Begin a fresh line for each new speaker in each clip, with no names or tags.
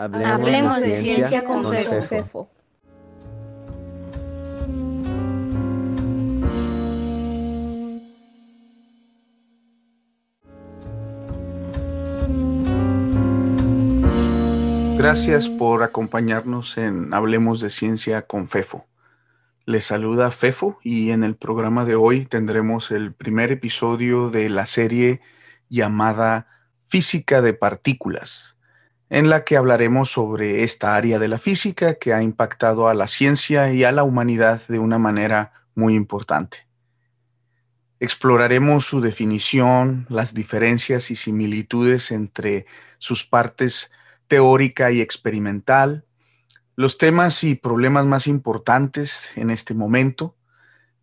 Hablemos, de, ciencia, con, Fefo.
Gracias por acompañarnos en Hablemos de Ciencia con Fefo. Les saluda Fefo y en el programa de hoy tendremos el primer episodio de la serie llamada Física de Partículas, en la que hablaremos sobre esta área de la física que ha impactado a la ciencia y a la humanidad de una manera muy importante. Exploraremos su definición, las diferencias y similitudes entre sus partes teórica y experimental, los temas y problemas más importantes en este momento.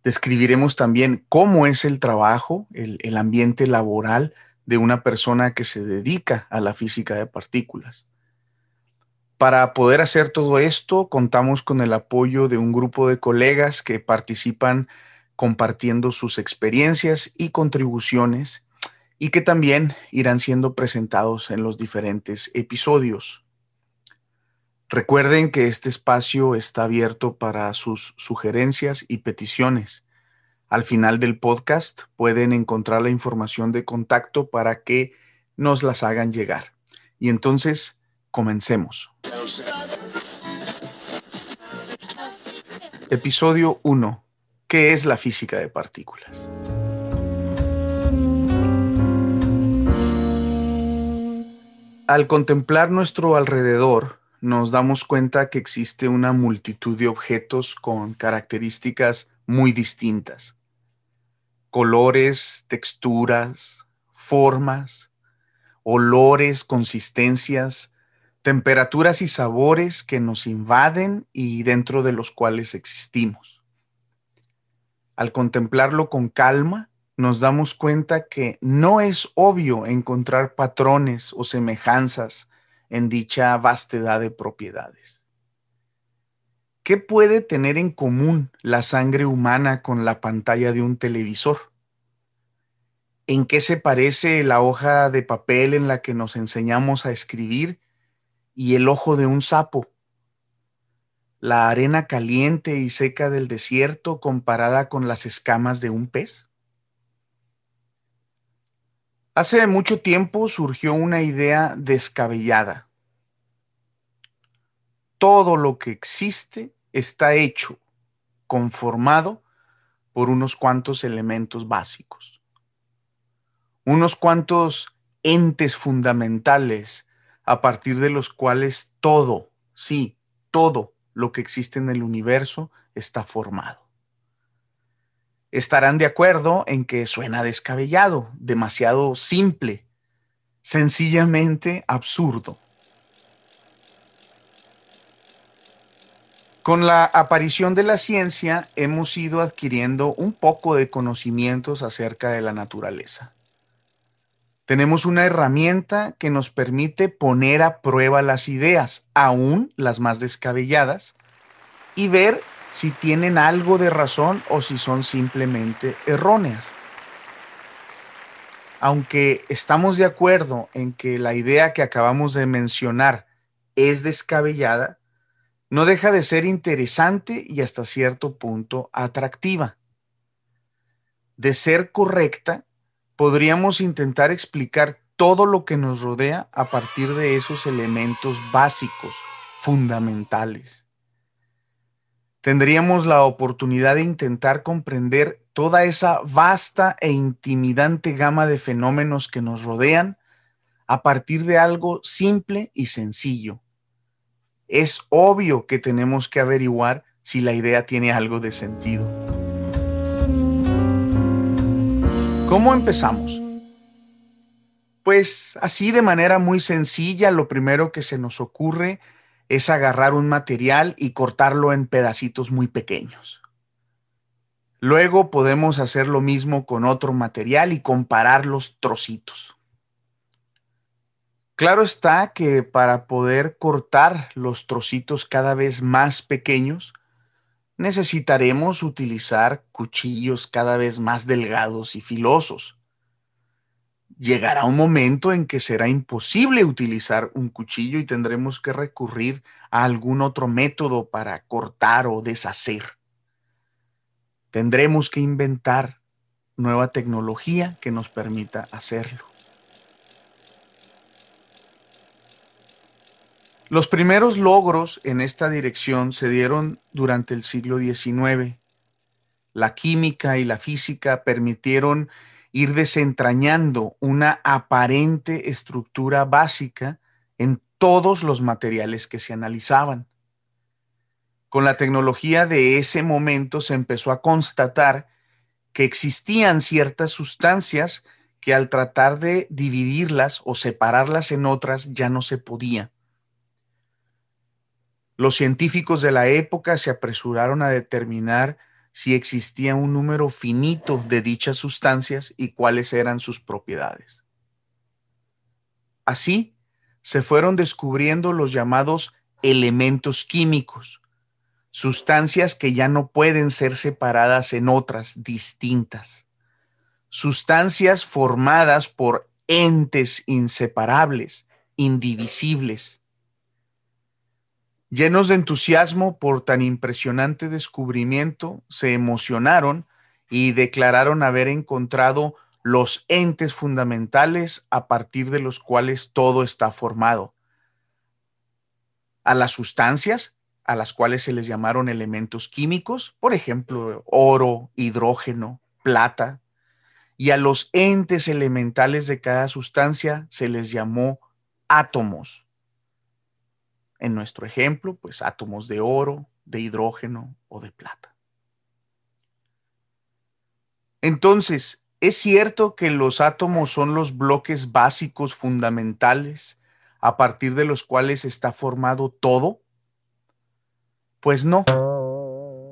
Describiremos también cómo es el trabajo, el, el, ambiente laboral de una persona que se dedica a la física de partículas. Para poder hacer todo esto, contamos con el apoyo de un grupo de colegas que participan compartiendo sus experiencias y contribuciones y que también irán siendo presentados en los diferentes episodios. Recuerden que este espacio está abierto para sus sugerencias y peticiones. Al final del podcast pueden encontrar la información de contacto para que nos las hagan llegar. Y entonces, comencemos. Episodio 1. ¿Qué es la física de partículas? Al contemplar nuestro alrededor, nos damos cuenta que existe una multitud de objetos con características muy distintas. Colores, texturas, formas, olores, consistencias, temperaturas y sabores que nos invaden y dentro de los cuales existimos. Al contemplarlo con calma, nos damos cuenta que no es obvio encontrar patrones o semejanzas en dicha vastedad de propiedades. ¿Qué puede tener en común la sangre humana con la pantalla de un televisor? ¿En qué se parece la hoja de papel en la que nos enseñamos a escribir y el ojo de un sapo? ¿La arena caliente y seca del desierto comparada con las escamas de un pez? Hace mucho tiempo surgió una idea descabellada. Todo lo que existe está hecho, conformado por unos cuantos elementos básicos, unos cuantos entes fundamentales a partir de los cuales todo, sí, todo lo que existe en el universo está formado estarán de acuerdo en que suena descabellado, demasiado simple, sencillamente absurdo. Con la aparición de la ciencia hemos ido adquiriendo un poco de conocimientos acerca de la naturaleza. Tenemos una herramienta que nos permite poner a prueba las ideas, aún las más descabelladas, y ver si tienen algo de razón o si son simplemente erróneas. Aunque estamos de acuerdo en que la idea que acabamos de mencionar es descabellada, no deja de ser interesante y hasta cierto punto atractiva. De ser correcta, podríamos intentar explicar todo lo que nos rodea a partir de esos elementos básicos, fundamentales tendríamos la oportunidad de intentar comprender toda esa vasta e intimidante gama de fenómenos que nos rodean a partir de algo simple y sencillo. Es obvio que tenemos que averiguar si la idea tiene algo de sentido. ¿Cómo empezamos? Pues así de manera muy sencilla, lo primero que se nos ocurre es agarrar un material y cortarlo en pedacitos muy pequeños. Luego podemos hacer lo mismo con otro material y comparar los trocitos. Claro está que para poder cortar los trocitos cada vez más pequeños, necesitaremos utilizar cuchillos cada vez más delgados y filosos. llegará un momento en que será imposible utilizar un cuchillo y tendremos que recurrir a algún otro método para cortar o deshacer. Tendremos que inventar nueva tecnología que nos permita hacerlo. Los primeros logros en esta dirección se dieron durante el siglo XIX. La química y la física permitieron ir desentrañando una aparente estructura básica en todos los materiales que se analizaban. Con la tecnología de ese momento se empezó a constatar que existían ciertas sustancias que al tratar de dividirlas o separarlas en otras ya no se podía. Los científicos de la época se apresuraron a determinar si existía un número finito de dichas sustancias y cuáles eran sus propiedades. Así, se fueron descubriendo los llamados elementos químicos, sustancias que ya no pueden ser separadas en otras distintas, sustancias formadas por entes inseparables, indivisibles, Llenos de entusiasmo por tan impresionante descubrimiento, se emocionaron y declararon haber encontrado los entes fundamentales a partir de los cuales todo está formado. A las sustancias, a las cuales se les llamaron elementos químicos, por ejemplo, oro, hidrógeno, plata, y a los entes elementales de cada sustancia se les llamó átomos. En nuestro ejemplo, pues átomos de oro, de hidrógeno o de plata. Entonces, ¿es cierto que los átomos son los bloques básicos fundamentales a partir de los cuales está formado todo? Pues no.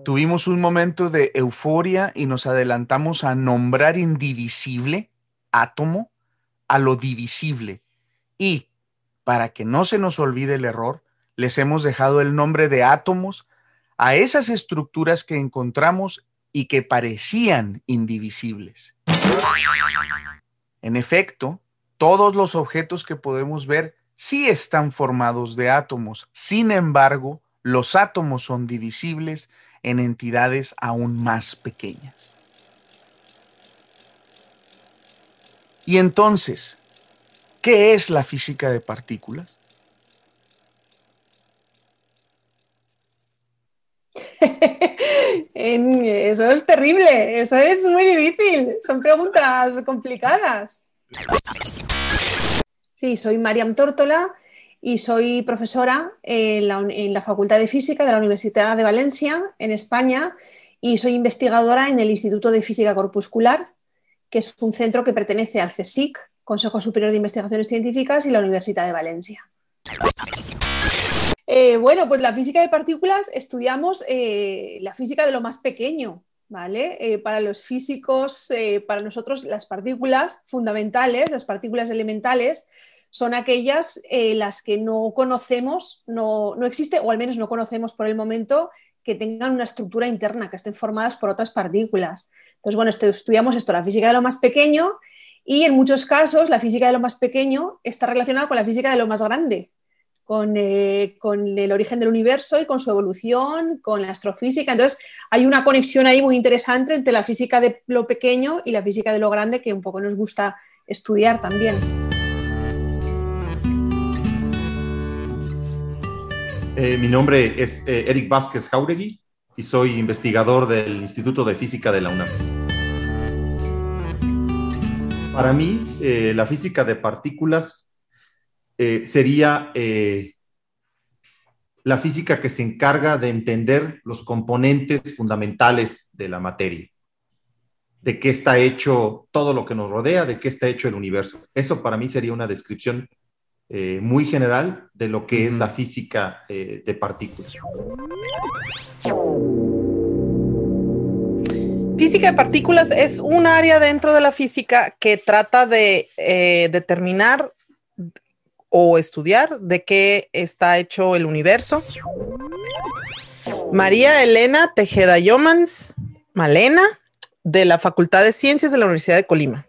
Tuvimos un momento de euforia y nos adelantamos a nombrar indivisible, átomo, a lo divisible. Y, para que no se nos olvide el error, les hemos dejado el nombre de átomos a esas estructuras que encontramos y que parecían indivisibles. En efecto, todos los objetos que podemos ver sí están formados de átomos. Sin embargo, los átomos son divisibles en entidades aún más pequeñas. Y entonces, ¿qué es la física de partículas?
eso es terrible, eso es muy difícil, son preguntas complicadas. Sí, soy Mariam Tórtola y soy profesora en la, Facultad de Física de la Universidad de Valencia, en España, y soy investigadora en el Instituto de Física Corpuscular, que es un centro que pertenece al CSIC, Consejo Superior de Investigaciones Científicas, y la Universidad de Valencia. Eh, bueno, pues la física de partículas estudiamos eh, la física de lo más pequeño, ¿vale? Eh, para los físicos, para nosotros las partículas fundamentales, las partículas elementales, son aquellas las que no conocemos, no, no existe, o al menos no conocemos por el momento, que tengan una estructura interna, que estén formadas por otras partículas. Entonces, bueno, estudiamos esto, la física de lo más pequeño, y en muchos casos la física de lo más pequeño está relacionada con la física de lo más grande, eh, con, el origen del universo y con su evolución, con la astrofísica. Entonces, hay una conexión ahí muy interesante entre la física de lo pequeño y la física de lo grande que un poco nos gusta estudiar también.
Eh, mi nombre es eh, Eric Vázquez Jauregui y soy investigador del Instituto de Física de la UNAM. Para mí, la física de partículas eh, sería eh, la física que se encarga de entender los componentes fundamentales de la materia, de qué está hecho todo lo que nos rodea, de qué está hecho el universo. Eso para mí sería una descripción eh, muy general de lo que es la física de partículas.
Física de partículas es un área dentro de la física que trata de determinar o estudiar de qué está hecho el universo. María Elena Tejeda Yomans Malena, de la Facultad de Ciencias de la Universidad de Colima.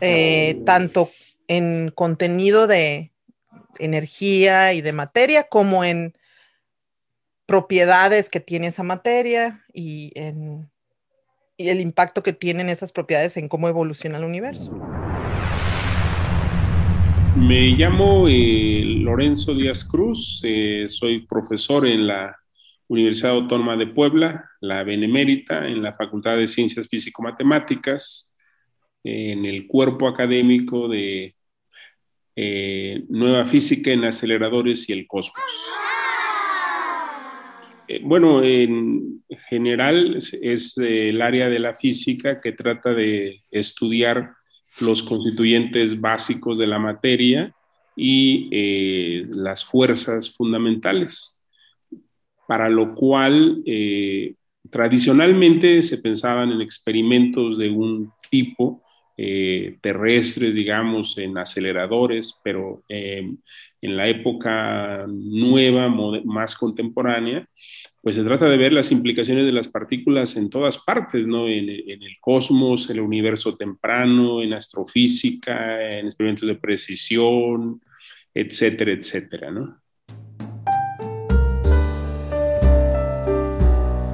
eh, tanto en contenido de energía y de materia como en propiedades que tiene esa materia y en y el impacto que tienen esas propiedades en cómo evoluciona el universo.
Me llamo eh, Lorenzo Díaz Cruz, eh, soy profesor en la Universidad Autónoma de Puebla, la Benemérita, en la Facultad de Ciencias Físico-Matemáticas, en el cuerpo académico de eh, Nueva Física en Aceleradores y el Cosmos. Bueno, en general es el área de la física que trata de estudiar los constituyentes básicos de la materia y eh, las fuerzas fundamentales, para lo cual eh, tradicionalmente se pensaban en experimentos de un tipo terrestre, digamos, en aceleradores, pero en la época nueva, más contemporánea, pues se trata de ver las implicaciones de las partículas en todas partes, ¿no? En, el cosmos, en el universo temprano, en astrofísica, en experimentos de precisión, etcétera, etcétera, ¿no?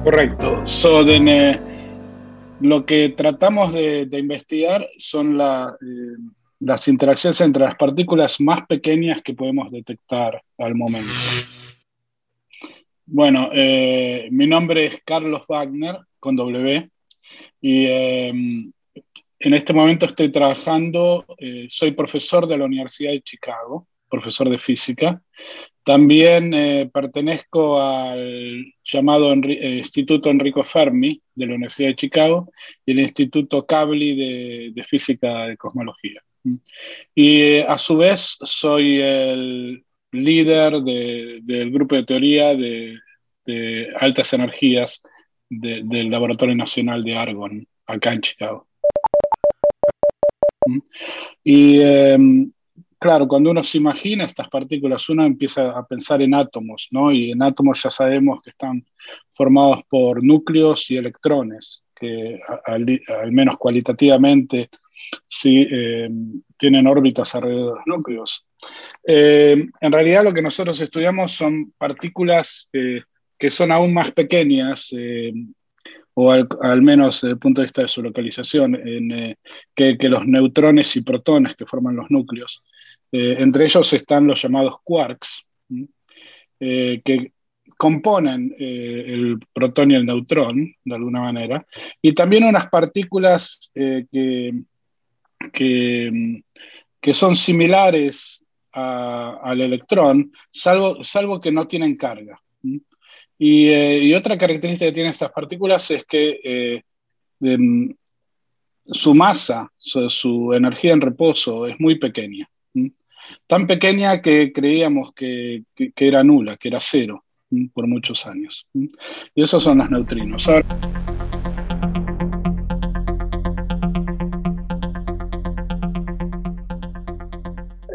Correcto. So, eh, lo que tratamos de, investigar son eh, las interacciones entre las partículas más pequeñas que podemos detectar al momento. Bueno, eh, mi nombre es Carlos Wagner, con W, y em, en este momento estoy trabajando, eh, soy profesor de la Universidad de Chicago, profesor de física. También eh, pertenezco al llamado Instituto Enrico Fermi de la Universidad de Chicago y el Instituto Cabli de Física de Cosmología. Y a su vez soy el líder del grupo de teoría de, altas energías del Laboratorio Nacional de Argon, acá en Chicago. ¿Mm? Y em, claro, cuando uno se imagina estas partículas, uno empieza a pensar en átomos, ¿no? Y en átomos ya sabemos que están formados por núcleos y electrones, que al, menos cualitativamente sí em, tienen órbitas alrededor de los núcleos. Eh, en realidad lo que nosotros estudiamos son partículas eh, que son aún más pequeñas, eh, o al, menos desde el punto de vista de su localización, que, los neutrones y protones que forman los núcleos. entre ellos están los llamados quarks, que componen el protón y el neutrón, de alguna manera, y también unas partículas que, que, son similares al electrón, salvo, salvo que no tienen carga. Eh, y, otra característica que tienen estas partículas es que eh, su masa, su, energía en reposo es muy pequeña. Tan pequeña que creíamos que, era nula, que era cero por muchos años. Y esos son los neutrinos.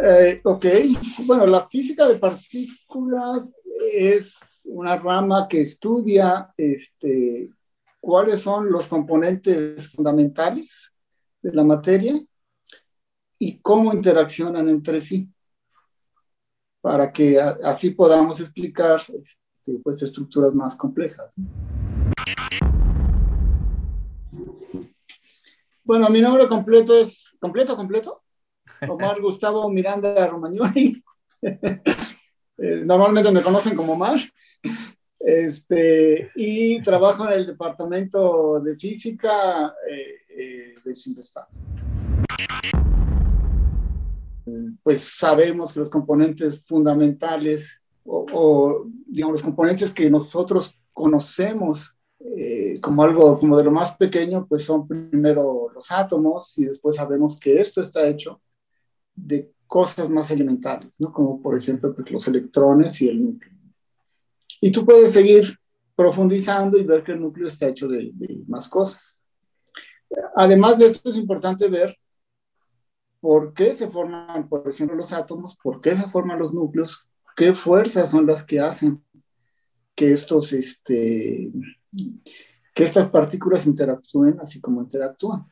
Eh, ok, bueno, la física de partículas es una rama que estudia este, cuáles son los componentes fundamentales de la materia y cómo interaccionan entre sí, para que así podamos explicar este, pues, estructuras más complejas. Bueno, mi nombre completo es, ¿completo, completo? Omar Gustavo Miranda Romagnoli. Eh, normalmente me conocen como Omar. Este, y trabajo en el departamento de física eh, eh, del. Pues sabemos que los componentes fundamentales o, digamos los componentes que nosotros conocemos como algo como de lo más pequeño, pues son primero los átomos y después sabemos que esto está hecho de cosas más elementales, ¿no? como por ejemplo pues, los electrones y el núcleo. Y tú puedes seguir profundizando y ver que el núcleo está hecho de, más cosas. Además de esto es importante ver por qué se forman, por ejemplo, los átomos, por qué se forman los núcleos, qué fuerzas son las que hacen que estos, este, que estas partículas interactúen así como interactúan.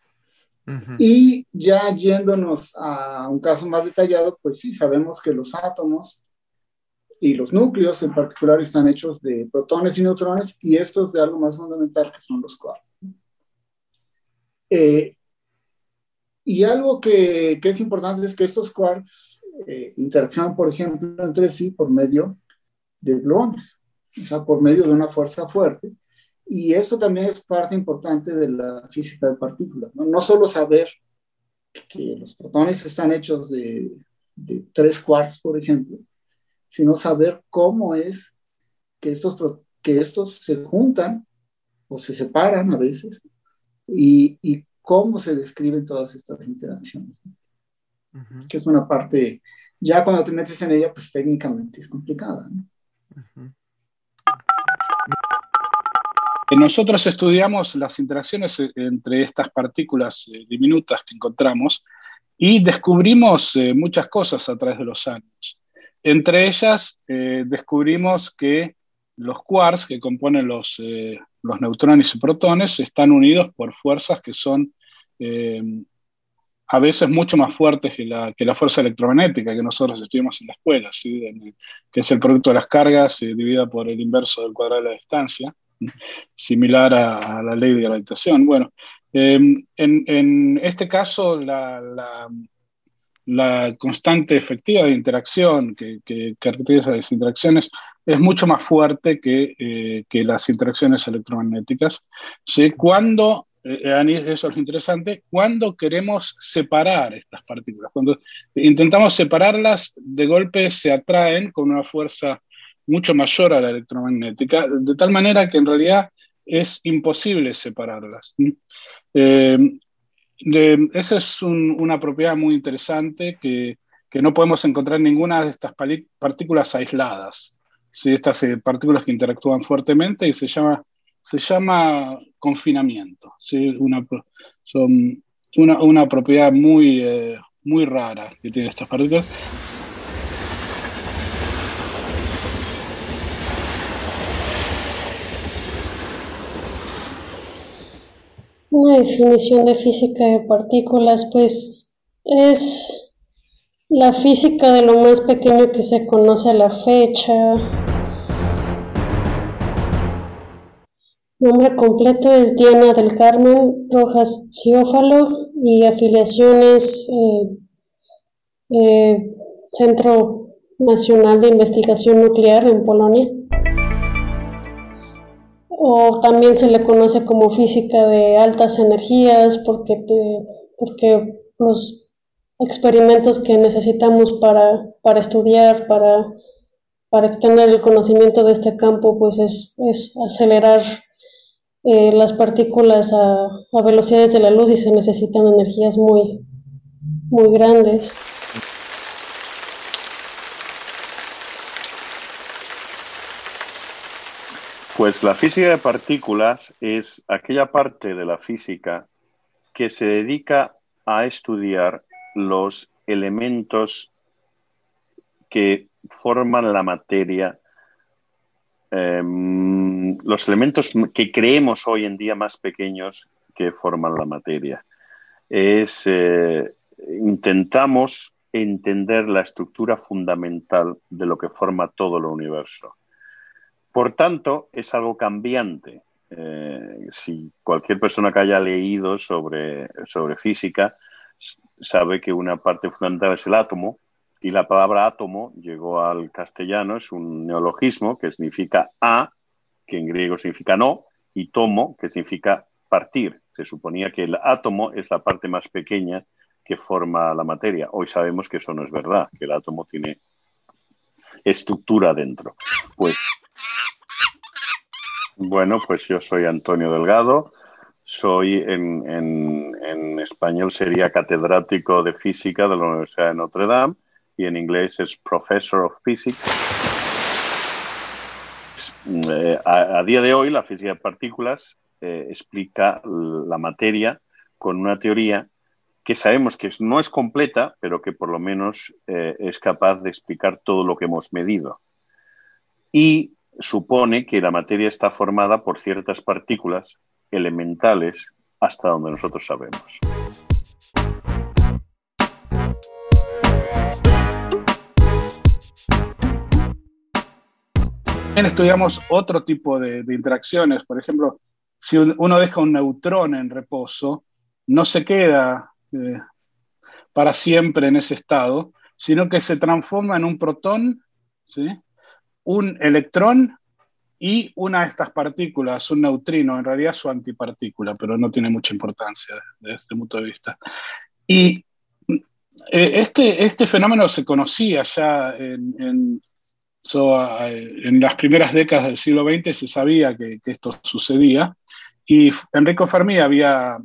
Y ya yéndonos a un caso más detallado, pues sí, sabemos que los átomos y los núcleos en particular están hechos de protones y neutrones y estos de algo más fundamental que son los quarks. Eh, y algo que, que, es importante es que estos quarks eh, interaccionan, por ejemplo, entre sí por medio de gluones, o sea, por medio de una fuerza fuerte. Y esto también es parte importante de la física de partículas. No, no solo saber que los protones están hechos de, de tres quarks, por ejemplo, sino saber cómo es que estos, que estos se juntan o se separan a veces y, y cómo se describen todas estas interacciones. Que es una parte, ya cuando te metes en ella, pues técnicamente es complicada.
Nosotros estudiamos las interacciones entre estas partículas eh, diminutas que encontramos y descubrimos eh, muchas cosas a través de los años. Entre ellas, eh, descubrimos que los quarks que componen los, eh, neutrones y protones están unidos por fuerzas que son eh, a veces mucho más fuertes que la, fuerza electromagnética que nosotros estudiamos en la escuela, que es el producto de las cargas dividida por el inverso del cuadrado de la distancia, similar a, la ley de gravitación. Bueno, en, en, este caso, la, la la constante efectiva de interacción que, caracteriza las interacciones es mucho más fuerte que, eh, las interacciones electromagnéticas. ¿sí? Cuando, eh, eso es interesante, cuando queremos separar estas partículas, cuando intentamos separarlas, de golpe se atraen con una fuerza mucho mayor a la electromagnética, de tal manera que en realidad es imposible separarlas. Eh, esa es una propiedad muy interesante que, no podemos encontrar en ninguna de estas partículas aisladas. ¿sí? Estas eh, partículas que interactúan fuertemente y se llama, se llama confinamiento. ¿sí? Una, son una, propiedad muy, eh, muy rara que tienen estas partículas.
Una definición de física de partículas, pues es la física de lo más pequeño que se conoce a la fecha. Nombre completo es Diana del Carmen Rojas Ciófalo y afiliaciones eh, eh, Centro Nacional de Investigación Nuclear en Polonia o también se le conoce como física de altas energías porque, porque los experimentos que necesitamos para, para estudiar, para, para, extender el conocimiento de este campo, pues es, es acelerar eh, las partículas a, a, velocidades de la luz y se necesitan energías muy, muy grandes.
Pues la física de partículas es aquella parte de la física que se dedica a estudiar los elementos que forman la materia, em, los elementos que creemos hoy en día más pequeños que forman la materia. Es, eh, intentamos entender la estructura fundamental de lo que forma todo el universo. Por tanto, es algo cambiante. Eh, si cualquier persona que haya leído sobre, sobre física sabe que una parte fundamental es el átomo, y la palabra átomo llegó al castellano, es un neologismo que significa a, que en griego significa no, y tomo, que significa partir. Se suponía que el átomo es la parte más pequeña que forma la materia. Hoy sabemos que eso no es verdad, que el átomo tiene estructura dentro. Pues bueno, pues yo soy Antonio Delgado, soy en, español sería catedrático de física de la Universidad de Notre Dame y en inglés es Professor of Physics. Eh, a, día de hoy la física de partículas eh, explica la materia con una teoría que sabemos que no es completa, pero que por lo menos eh, es capaz de explicar todo lo que hemos medido. Y supone que la materia está formada por ciertas partículas elementales hasta donde nosotros sabemos.
También estudiamos otro tipo de, interacciones. Por ejemplo, si uno deja un neutrón en reposo, no se queda eh, para siempre en ese estado, sino que se transforma en un protón, ¿sí? Un electrón y una de estas partículas, un neutrino, en realidad su antipartícula, pero no tiene mucha importancia desde este punto de vista. Y eh, este, este fenómeno se conocía ya en en las primeras décadas del siglo XX se sabía que, esto sucedía y Enrico Fermi había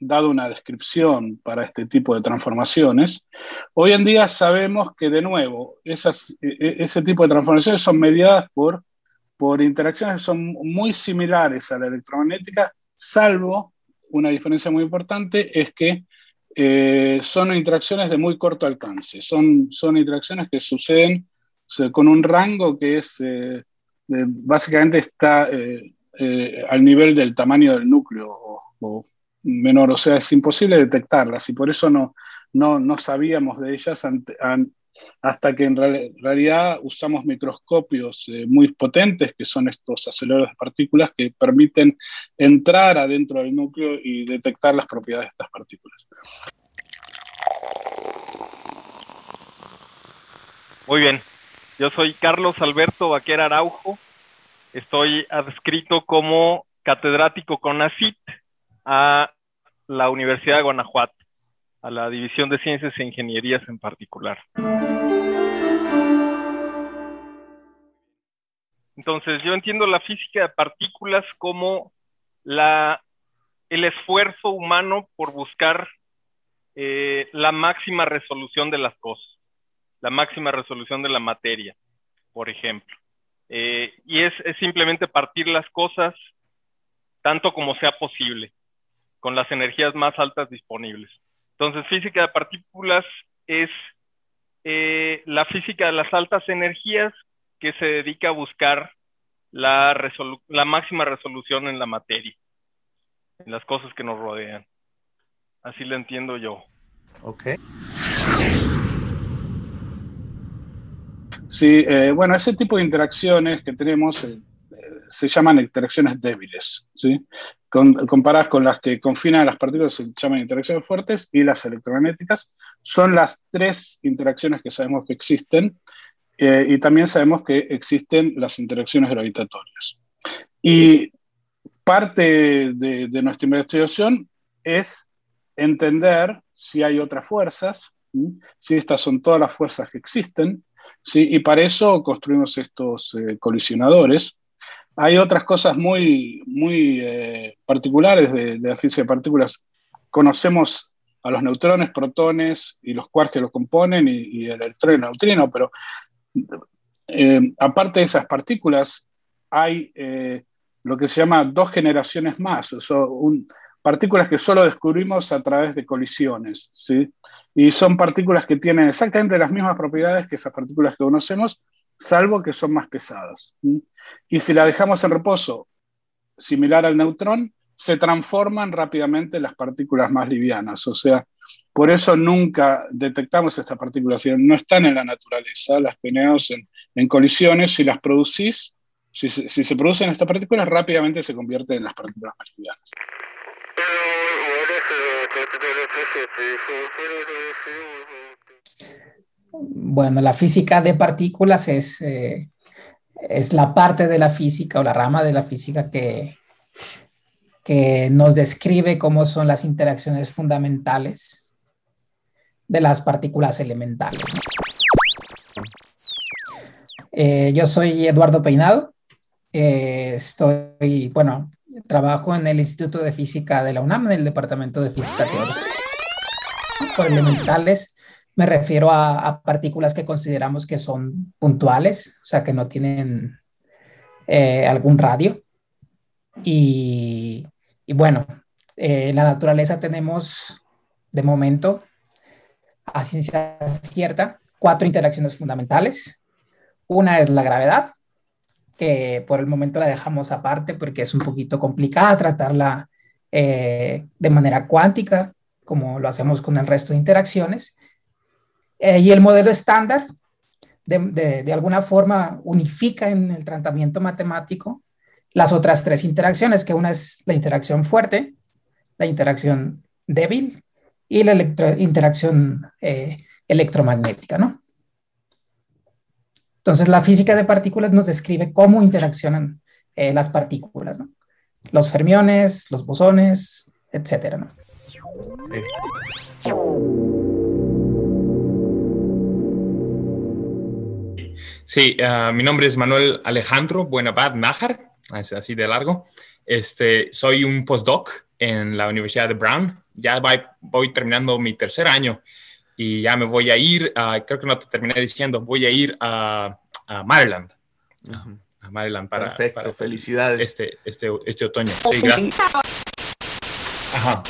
dado una descripción para este tipo de transformaciones. Hoy en día sabemos que de nuevo e, e, ese tipo de transformaciones son mediadas por, por interacciones que son muy similares a la electromagnética, salvo una diferencia muy importante es que eh, son interacciones de muy corto alcance, son, son interacciones que suceden con un rango que es, eh, básicamente está eh, al nivel del tamaño del núcleo o, menor, o sea, es imposible detectarlas y por eso no, no, no sabíamos de ellas hasta que en realidad usamos microscopios muy potentes, que son estos aceleradores de partículas que permiten entrar adentro del núcleo y detectar las propiedades de estas partículas.
Muy bien, yo soy Carlos Alberto Vaquera Araujo. Estoy adscrito como catedrático con ACIT a la Universidad de Guanajuato, a la División de Ciencias e Ingenierías en particular. Entonces, yo entiendo la física de partículas como la, el esfuerzo humano por buscar eh, la máxima resolución de las cosas la máxima resolución de la materia, por ejemplo. Eh, y es, simplemente partir las cosas tanto como sea posible, con las energías más altas disponibles. Entonces, física de partículas es eh, la física de las altas energías que se dedica a buscar la, la máxima resolución en la materia, en las cosas que nos rodean. Así lo entiendo yo.
Ok.
Sí, eh, bueno, ese tipo de interacciones que tenemos eh, eh, se llaman interacciones débiles, ¿sí? Comparadas con las que confinan las partículas se llaman interacciones fuertes y las electromagnéticas. Son las tres interacciones que sabemos que existen y también sabemos que existen las interacciones gravitatorias. Y parte de, nuestra investigación es entender si hay otras fuerzas, si estas son todas las fuerzas que existen. Y para eso construimos estos eh, colisionadores. Hay otras cosas muy, muy eh, particulares de, la física de partículas. Conocemos a los neutrones, protones y los quarks que los componen y, el electrón y el neutrino, pero eh, aparte de esas partículas, hay lo que se llama dos generaciones más, un, partículas que solo descubrimos a través de colisiones, ¿sí? Y son partículas que tienen exactamente las mismas propiedades que esas partículas que conocemos, salvo que son más pesadas. Y si la dejamos en reposo, similar al neutrón, se transforman rápidamente en las partículas más livianas. O sea, por eso nunca detectamos estas partículas, no están en la naturaleza, las tenemos en, colisiones, si las producís, si, si se producen estas partículas, rápidamente se convierten en las partículas más livianas.
Bueno, la física de partículas es, eh, es la parte de la física o la rama de la física que, que nos describe cómo son las interacciones fundamentales de las partículas elementales. Eh, yo soy Eduardo Peinado. Eh, estoy, bueno, trabajo en el Instituto de Física de la UNAM, en el Departamento de Física Teórica. Por elementales me refiero a, partículas que consideramos que son puntuales, o sea, que no tienen eh, algún radio. Y, bueno, eh, la naturaleza tenemos, de momento, a ciencia cierta, cuatro interacciones fundamentales. Una es la gravedad, que por el momento la dejamos aparte porque es un poquito complicada tratarla eh, de manera cuántica, como lo hacemos con el resto de interacciones. Eh, y el modelo estándar de, de, alguna forma unifica en el tratamiento matemático las otras tres interacciones, que una es la interacción fuerte, la interacción débil y la interacción eh, electromagnética, ¿no? Entonces, la física de partículas nos describe cómo interaccionan eh, las partículas. Los fermiones, los bosones, etcétera, ¿no?
Sí, uh, mi nombre es Manuel Alejandro Buenabad Nájar, es así de largo. Este, soy un postdoc en la Universidad de Brown. Ya voy, voy terminando mi tercer año y ya me voy a ir, uh, creo que no te terminé diciendo, voy a ir a, a Maryland. Uh -huh. A Maryland para,
Perfecto,
para
felicidades.
Este, este, este otoño. Sí, gracias. Ajá.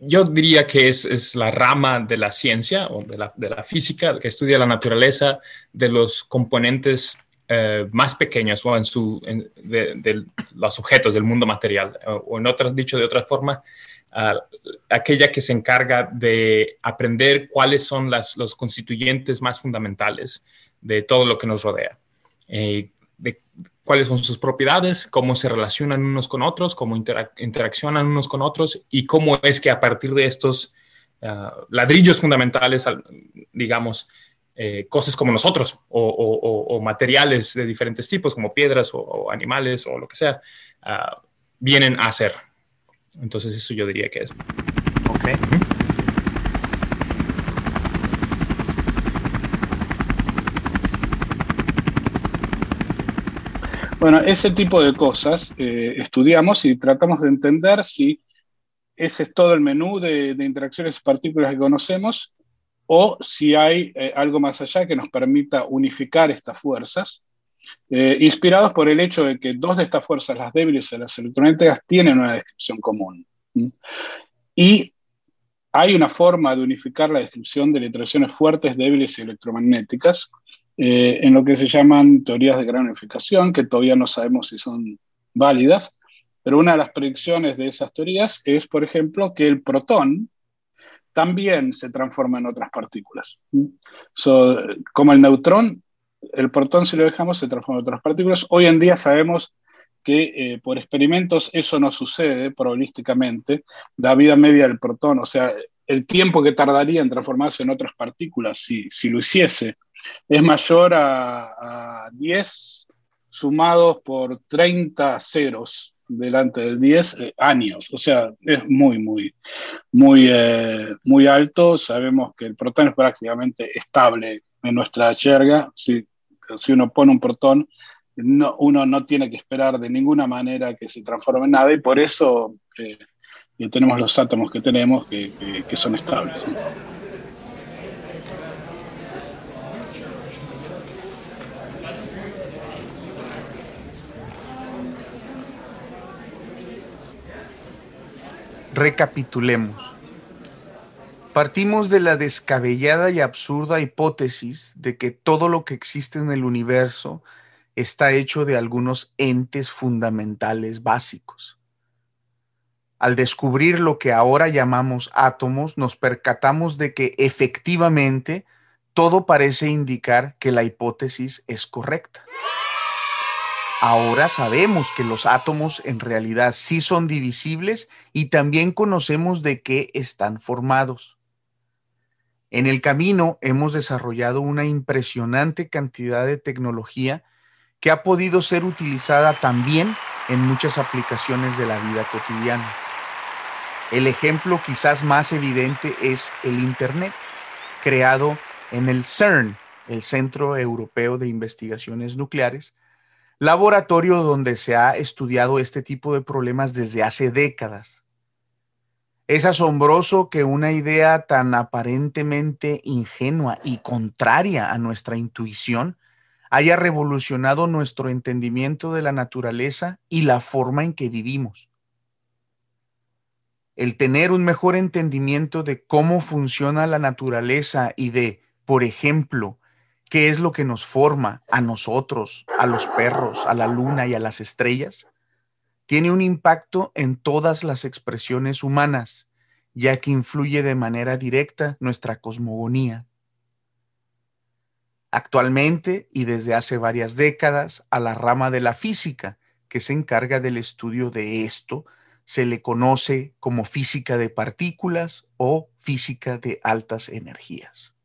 Yo diría que es, la rama de la ciencia o de la, física que estudia la naturaleza de los componentes eh, más pequeños o en de, los objetos del mundo material. O, o en otras, dicho de otra forma, aquella que se encarga de aprender cuáles son las, los constituyentes más fundamentales de todo lo que nos rodea. Eh, de cuáles son sus propiedades, cómo se relacionan unos con otros, cómo interac interaccionan unos con otros y cómo es que a partir de estos uh, ladrillos fundamentales, digamos, eh, cosas como nosotros o, o, o, materiales de diferentes tipos, como piedras o, animales o lo que sea, uh, vienen a ser. Entonces eso yo diría que es.
Ok.
Bueno, ese tipo de cosas eh, estudiamos y tratamos de entender si ese es todo el menú de, de interacciones partículas que conocemos o si hay eh, algo más allá que nos permita unificar estas fuerzas, eh, inspirados por el hecho de que dos de estas fuerzas, las débiles y las electromagnéticas, tienen una descripción común. Y hay una forma de unificar la descripción de interacciones fuertes, débiles y electromagnéticas eh, en lo que se llaman teorías de gran unificación, que todavía no sabemos si son válidas, pero una de las predicciones de esas teorías es, por ejemplo, que el protón también se transforma en otras partículas. So, como el neutrón, el protón si lo dejamos se transforma en otras partículas. Hoy en día sabemos que eh, por experimentos eso no sucede probabilísticamente. La vida media del protón, o sea, el tiempo que tardaría en transformarse en otras partículas si, si lo hiciese, es mayor a, a 10 sumados por 30 ceros delante del 10 eh, años, o sea, es muy, muy, muy, eh, muy alto. Sabemos que el protón es prácticamente estable en nuestra yerga. Si, si uno pone un protón, no, uno no tiene que esperar de ninguna manera que se transforme en nada y por eso eh, tenemos los átomos que tenemos que, que, que son estables.
Recapitulemos. Partimos de la descabellada y absurda hipótesis de que todo lo que existe en el universo está hecho de algunos entes fundamentales básicos. Al descubrir lo que ahora llamamos átomos, nos percatamos de que efectivamente todo parece indicar que la hipótesis es correcta. Ahora sabemos que los átomos en realidad sí son divisibles y también conocemos de qué están formados. En el camino hemos desarrollado una impresionante cantidad de tecnología que ha podido ser utilizada también en muchas aplicaciones de la vida cotidiana. El ejemplo quizás más evidente es el Internet, creado en el CERN, el Centro Europeo de Investigaciones Nucleares, laboratorio donde se ha estudiado este tipo de problemas desde hace décadas. Es asombroso que una idea tan aparentemente ingenua y contraria a nuestra intuición haya revolucionado nuestro entendimiento de la naturaleza y la forma en que vivimos. El tener un mejor entendimiento de cómo funciona la naturaleza y de, por ejemplo, qué es lo que nos forma a nosotros, a los perros, a la luna y a las estrellas, tiene un impacto en todas las expresiones humanas, ya que influye de manera directa nuestra cosmogonía. Actualmente y desde hace varias décadas a la rama de la física que se encarga del estudio de esto se le conoce como física de partículas o física de altas energías.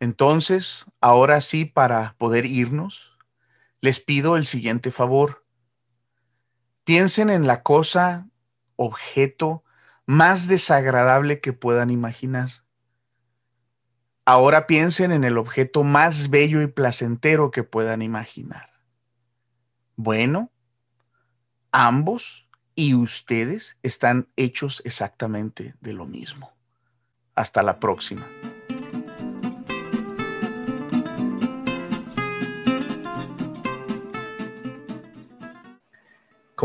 Entonces, ahora sí, para poder irnos, les pido el siguiente favor. Piensen en la cosa, objeto más desagradable que puedan imaginar. Ahora piensen en el objeto más bello y placentero que puedan imaginar. Bueno, ambos y ustedes están hechos exactamente de lo mismo. Hasta la próxima.